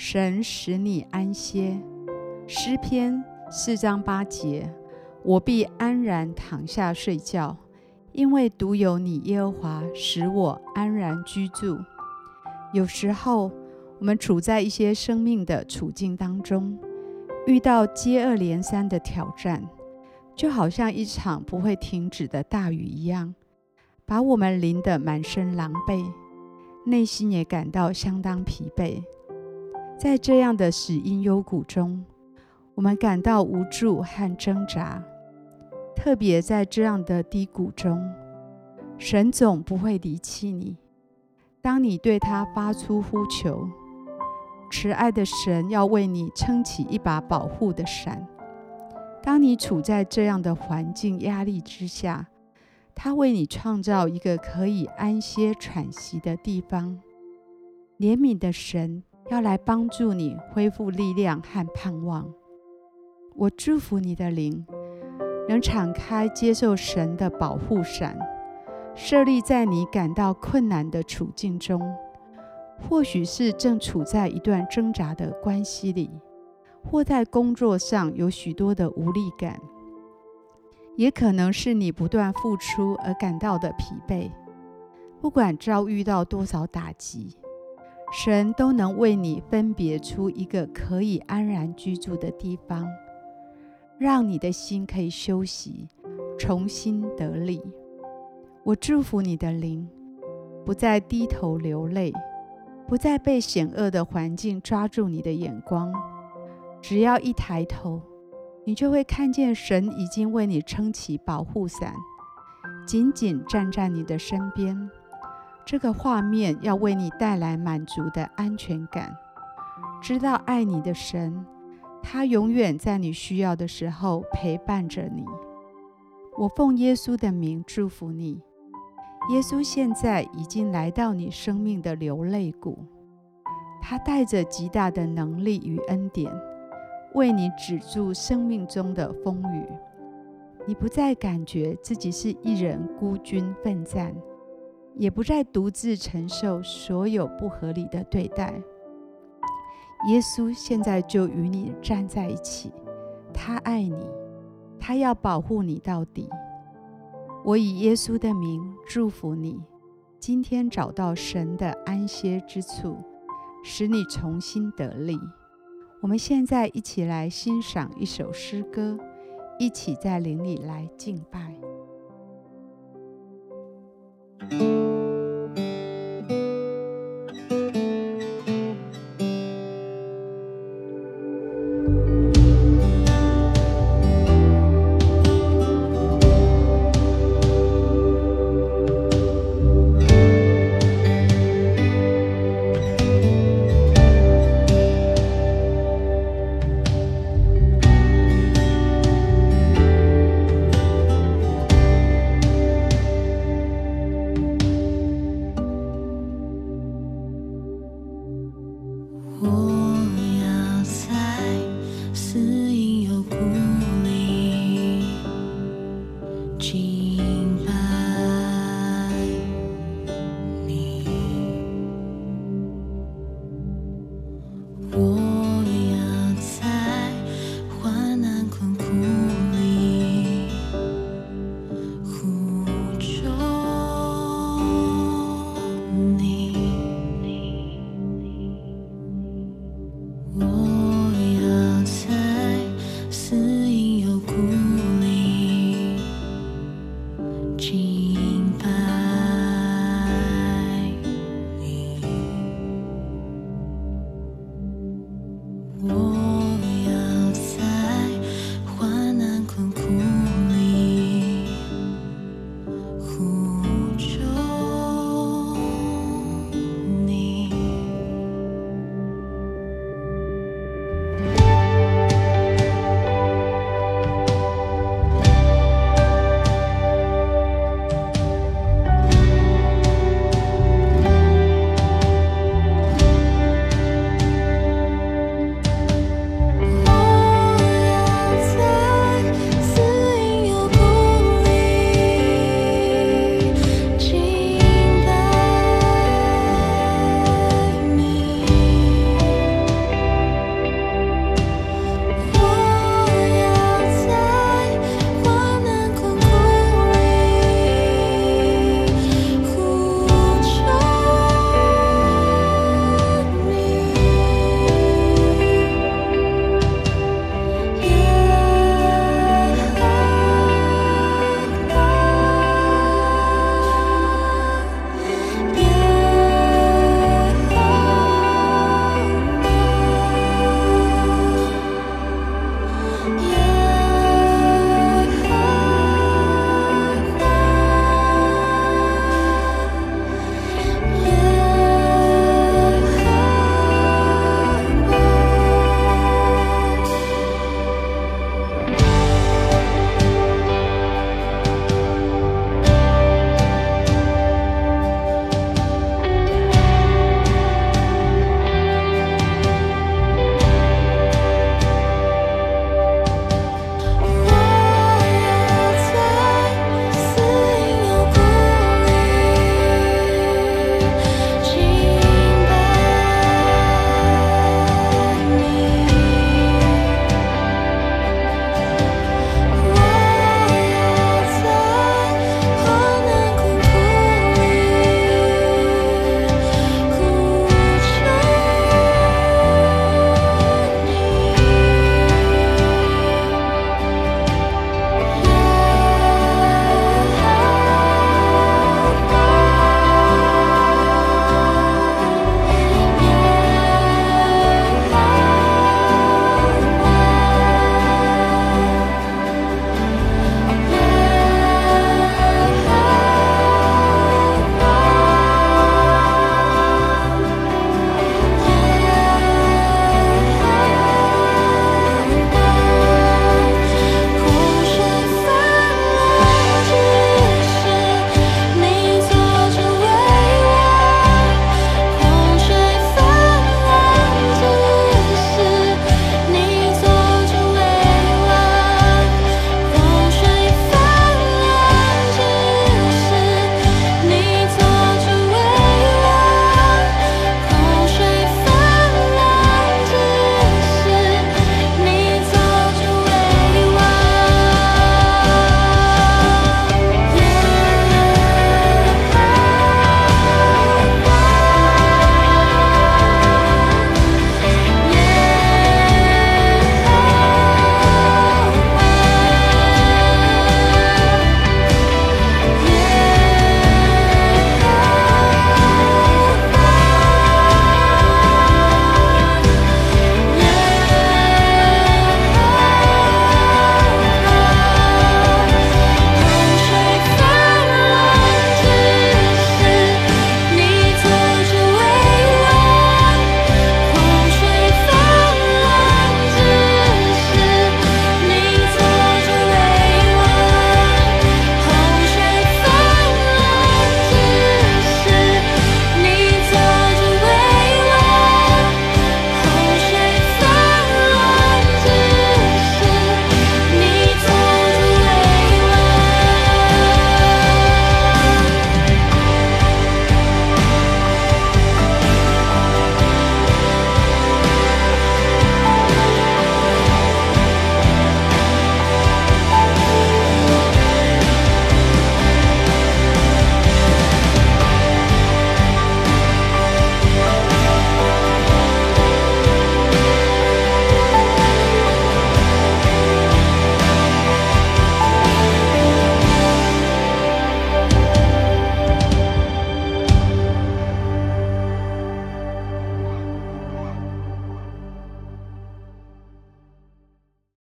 神使你安歇，诗篇四章八节，我必安然躺下睡觉，因为独有你耶和华使我安然居住。有时候，我们处在一些生命的处境当中，遇到接二连三的挑战，就好像一场不会停止的大雨一样，把我们淋得满身狼狈，内心也感到相当疲惫。在这样的死阴幽谷中，我们感到无助和挣扎。特别在这样的低谷中，神总不会离弃你。当你对他发出呼求，慈爱的神要为你撑起一把保护的伞。当你处在这样的环境压力之下，他为你创造一个可以安歇喘息的地方。怜悯的神。要来帮助你恢复力量和盼望。我祝福你的灵能敞开接受神的保护伞，设立在你感到困难的处境中。或许是正处在一段挣扎的关系里，或在工作上有许多的无力感，也可能是你不断付出而感到的疲惫。不管遭遇到多少打击。神都能为你分别出一个可以安然居住的地方，让你的心可以休息，重新得力。我祝福你的灵，不再低头流泪，不再被险恶的环境抓住你的眼光。只要一抬头，你就会看见神已经为你撑起保护伞，紧紧站在你的身边。这个画面要为你带来满足的安全感，知道爱你的神，他永远在你需要的时候陪伴着你。我奉耶稣的名祝福你，耶稣现在已经来到你生命的流泪谷，他带着极大的能力与恩典，为你止住生命中的风雨。你不再感觉自己是一人孤军奋战。也不再独自承受所有不合理的对待。耶稣现在就与你站在一起，他爱你，他要保护你到底。我以耶稣的名祝福你，今天找到神的安歇之处，使你重新得力。我们现在一起来欣赏一首诗歌，一起在灵里来敬拜。我。who